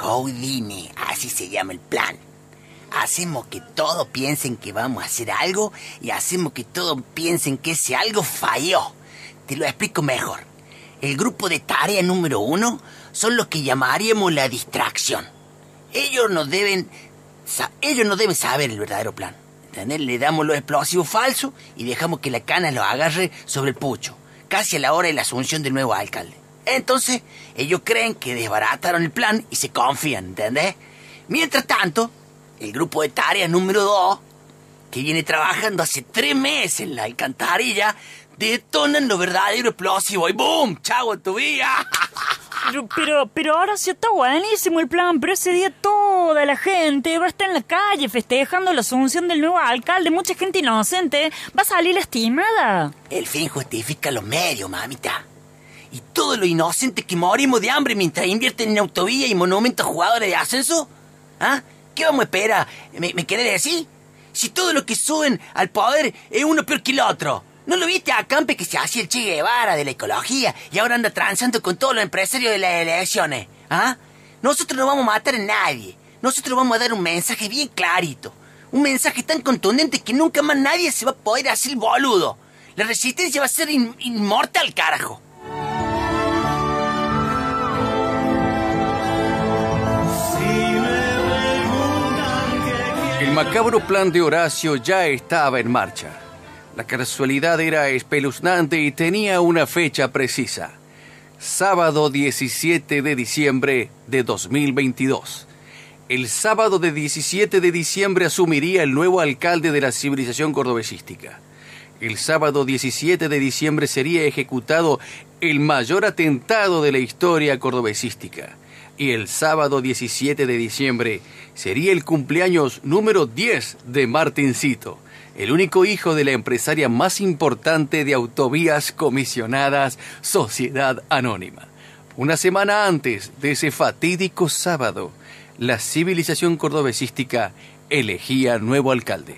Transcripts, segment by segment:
Houdini, así se llama el plan. Hacemos que todos piensen que vamos a hacer algo y hacemos que todos piensen que ese algo falló. Te lo explico mejor. El grupo de tarea número uno son los que llamaríamos la distracción. Ellos no deben, ellos no deben saber el verdadero plan. ¿Entendés? Le damos los explosivos falsos y dejamos que la cana los agarre sobre el pucho, casi a la hora de la asunción del nuevo alcalde. Entonces, ellos creen que desbarataron el plan y se confían, ¿entendés? Mientras tanto, el grupo de tarea número dos, que viene trabajando hace tres meses en la alcantarilla, detonan lo verdadero explosivo y ¡boom! ¡Chao tu vida! Pero, pero, ahora sí está buenísimo el plan, pero ese día toda la gente va a estar en la calle festejando la asunción del nuevo alcalde, mucha gente inocente va a salir lastimada. El fin justifica los medios, mamita. Y todo lo inocente que morimos de hambre mientras invierten en autovía y monumentos jugadores de ascenso. ¿Ah? ¿Qué vamos a esperar? ¿Me, me querés decir? Si todo lo que suben al poder es uno peor que el otro. ¿No lo viste a Campe que se hacía el Che Guevara de la ecología y ahora anda transando con todos los empresarios de las elecciones? ¿Ah? Nosotros no vamos a matar a nadie. Nosotros vamos a dar un mensaje bien clarito. Un mensaje tan contundente que nunca más nadie se va a poder hacer boludo. La resistencia va a ser inmortal, carajo. El macabro plan de Horacio ya estaba en marcha. La casualidad era espeluznante y tenía una fecha precisa. Sábado 17 de diciembre de 2022. El sábado de 17 de diciembre asumiría el nuevo alcalde de la civilización cordobesística. El sábado 17 de diciembre sería ejecutado el mayor atentado de la historia cordobesística. Y el sábado 17 de diciembre sería el cumpleaños número 10 de Martincito el único hijo de la empresaria más importante de autovías comisionadas, Sociedad Anónima. Una semana antes de ese fatídico sábado, la civilización cordobesística elegía nuevo alcalde.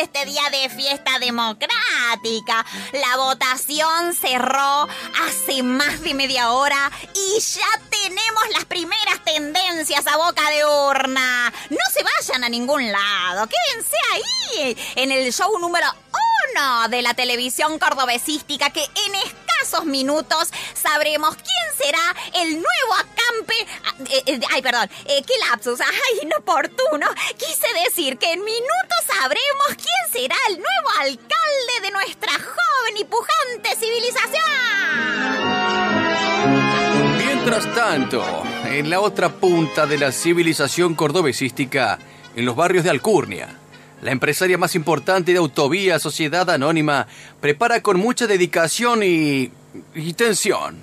Este día de fiesta democrática. La votación cerró hace más de media hora y ya tenemos las primeras tendencias a boca de urna. No se vayan a ningún lado, quédense ahí en el show número uno de la televisión cordobesística que en escasos minutos sabremos quién será el nuevo acampe. Ah, eh, eh, ay, perdón, eh, qué lapsus, ay, inoportuno. Quise decir que en minutos sabremos quién será el nuevo alcalde de nuestra joven y pujante civilización. Mientras tanto, en la otra punta de la civilización cordobesística, en los barrios de Alcurnia, la empresaria más importante de Autovía Sociedad Anónima prepara con mucha dedicación y, y tensión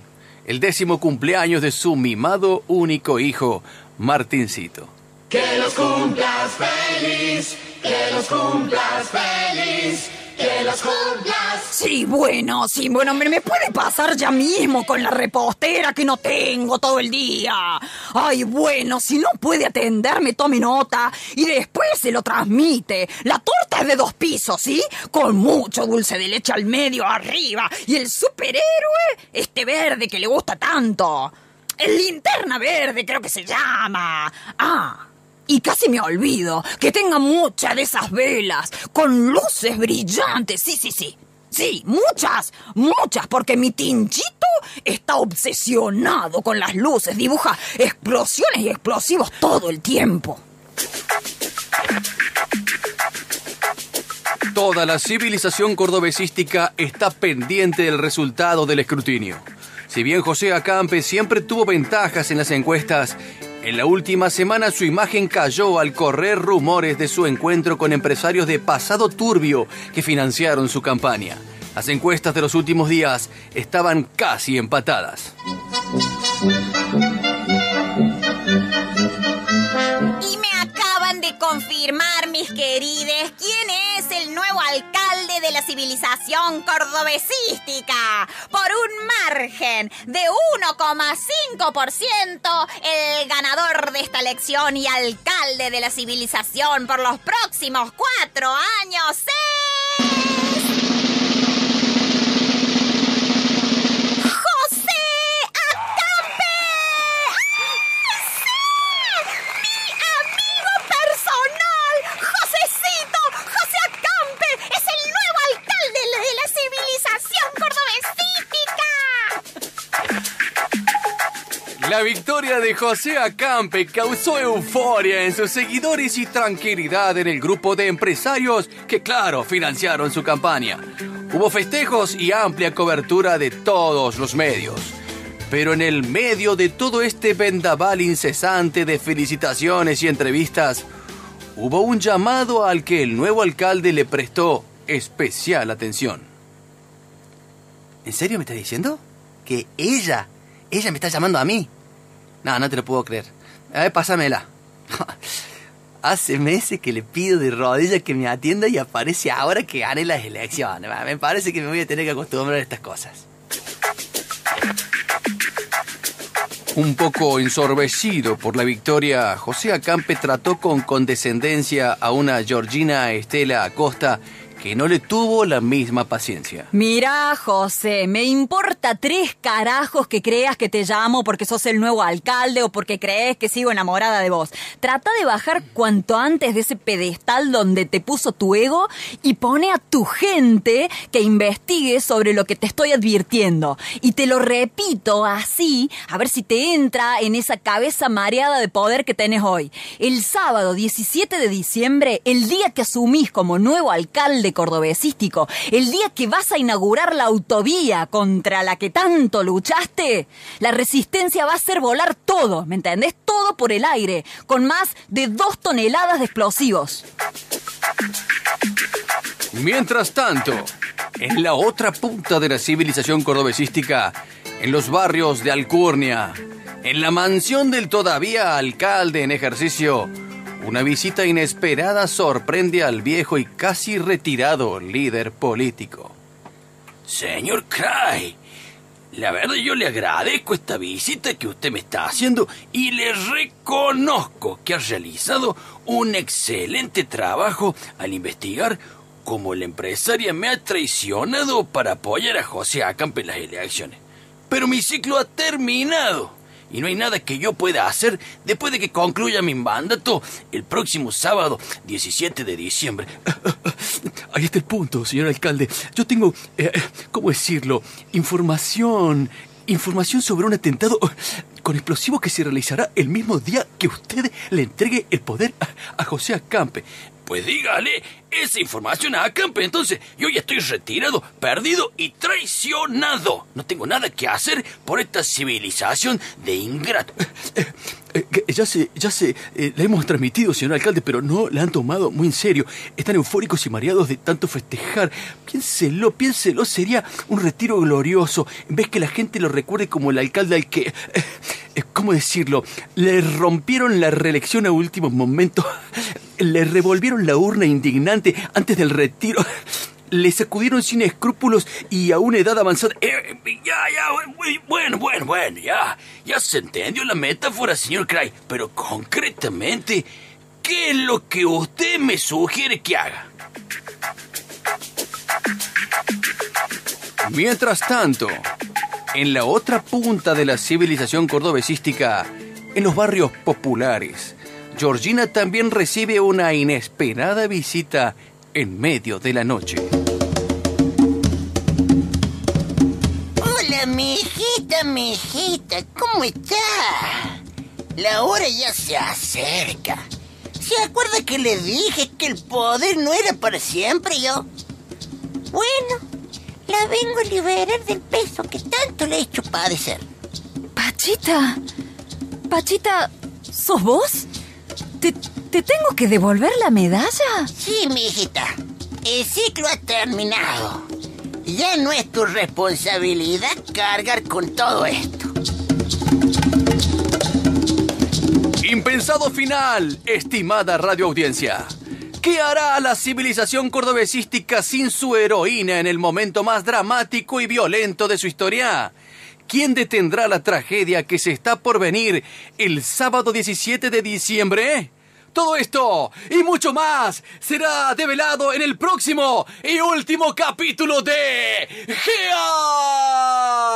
el décimo cumpleaños de su mimado único hijo, Martincito. Que los cumplas feliz, que los cumplas feliz que los cumplas. Sí, bueno, sí, bueno, me, me puede pasar ya mismo con la repostera que no tengo todo el día. Ay, bueno, si no puede atenderme, tome nota y después se lo transmite. La torta es de dos pisos, ¿sí? Con mucho dulce de leche al medio, arriba. Y el superhéroe, este verde que le gusta tanto. El linterna verde, creo que se llama. Ah. Y casi me olvido que tenga muchas de esas velas con luces brillantes. Sí, sí, sí. Sí, muchas, muchas, porque mi tinchito está obsesionado con las luces, dibuja explosiones y explosivos todo el tiempo. Toda la civilización cordobesística está pendiente del resultado del escrutinio. Si bien José Acampe siempre tuvo ventajas en las encuestas, en la última semana su imagen cayó al correr rumores de su encuentro con empresarios de pasado turbio que financiaron su campaña. Las encuestas de los últimos días estaban casi empatadas. Y me acaban de confirmar, mis querides, quién es de la civilización cordobesística. Por un margen de 1,5%, el ganador de esta elección y alcalde de la civilización por los próximos cuatro años es... La victoria de José Acampe causó euforia en sus seguidores y tranquilidad en el grupo de empresarios que, claro, financiaron su campaña. Hubo festejos y amplia cobertura de todos los medios. Pero en el medio de todo este vendaval incesante de felicitaciones y entrevistas, hubo un llamado al que el nuevo alcalde le prestó especial atención. ¿En serio me estás diciendo? Que ella, ella me está llamando a mí. No, no te lo puedo creer. A ver, pásamela. Hace meses que le pido de rodillas que me atienda y aparece ahora que gane las elecciones. Me parece que me voy a tener que acostumbrar a estas cosas. Un poco ensorbecido por la victoria, José Acampe trató con condescendencia a una Georgina Estela Acosta que no le tuvo la misma paciencia. Mira, José, me importa tres carajos que creas que te llamo porque sos el nuevo alcalde o porque crees que sigo enamorada de vos. Trata de bajar cuanto antes de ese pedestal donde te puso tu ego y pone a tu gente que investigue sobre lo que te estoy advirtiendo. Y te lo repito así, a ver si te entra en esa cabeza mareada de poder que tenés hoy. El sábado 17 de diciembre, el día que asumís como nuevo alcalde cordobesístico, el día que vas a inaugurar la autovía contra la que tanto luchaste, la resistencia va a hacer volar todo, ¿me entendés? Todo por el aire, con más de dos toneladas de explosivos. Mientras tanto, en la otra punta de la civilización cordobesística, en los barrios de Alcurnia, en la mansión del todavía alcalde en ejercicio, una visita inesperada sorprende al viejo y casi retirado líder político. Señor Cray, la verdad yo le agradezco esta visita que usted me está haciendo y le reconozco que ha realizado un excelente trabajo al investigar cómo la empresaria me ha traicionado para apoyar a José Acampe en las elecciones. Pero mi ciclo ha terminado y no hay nada que yo pueda hacer después de que concluya mi mandato el próximo sábado 17 de diciembre. Ahí está el punto, señor alcalde. Yo tengo, eh, ¿cómo decirlo? Información. Información sobre un atentado con explosivos que se realizará el mismo día que usted le entregue el poder a, a José Acampe. Pues dígale esa información a Acampe. Entonces, yo ya estoy retirado, perdido y traicionado. No tengo nada que hacer por esta civilización de ingrato. Eh, eh, que ya sé, ya sé, eh, la hemos transmitido, señor alcalde, pero no la han tomado muy en serio. Están eufóricos y mareados de tanto festejar. Piénselo, piénselo, sería un retiro glorioso. En vez que la gente lo recuerde como el alcalde al que... eh, ¿Cómo decirlo? Le rompieron la reelección a último momento. Le revolvieron la urna indignante antes del retiro. Le sacudieron sin escrúpulos y a una edad avanzada. Eh, ya, ya, bu- bueno, bueno, bueno, ya. Ya se entendió la metáfora, señor Cray. Pero concretamente, ¿qué es lo que usted me sugiere que haga? Mientras tanto, en la otra punta de la civilización cordobesística, en los barrios populares, Georgina también recibe una inesperada visita en medio de la noche. Hola, mi hijita, mi hijita, ¿cómo está? La hora ya se acerca. ¿Se acuerda que le dije que el poder no era para siempre yo? Bueno, la La vengo a liberar del peso que tanto le he hecho padecer. Pachita. Pachita, ¿sos vos? ¿Te, te tengo que devolver la medalla? Sí, mi hijita. El ciclo ha terminado. Ya no es tu responsabilidad cargar con todo esto. Impensado final, estimada radioaudiencia. ¿Qué hará la civilización cordobesística sin su heroína en el momento más dramático y violento de su historia? ¿Quién detendrá la tragedia que se está por venir el sábado 17 de diciembre? Todo esto y mucho más será develado en el próximo y último capítulo de GEA.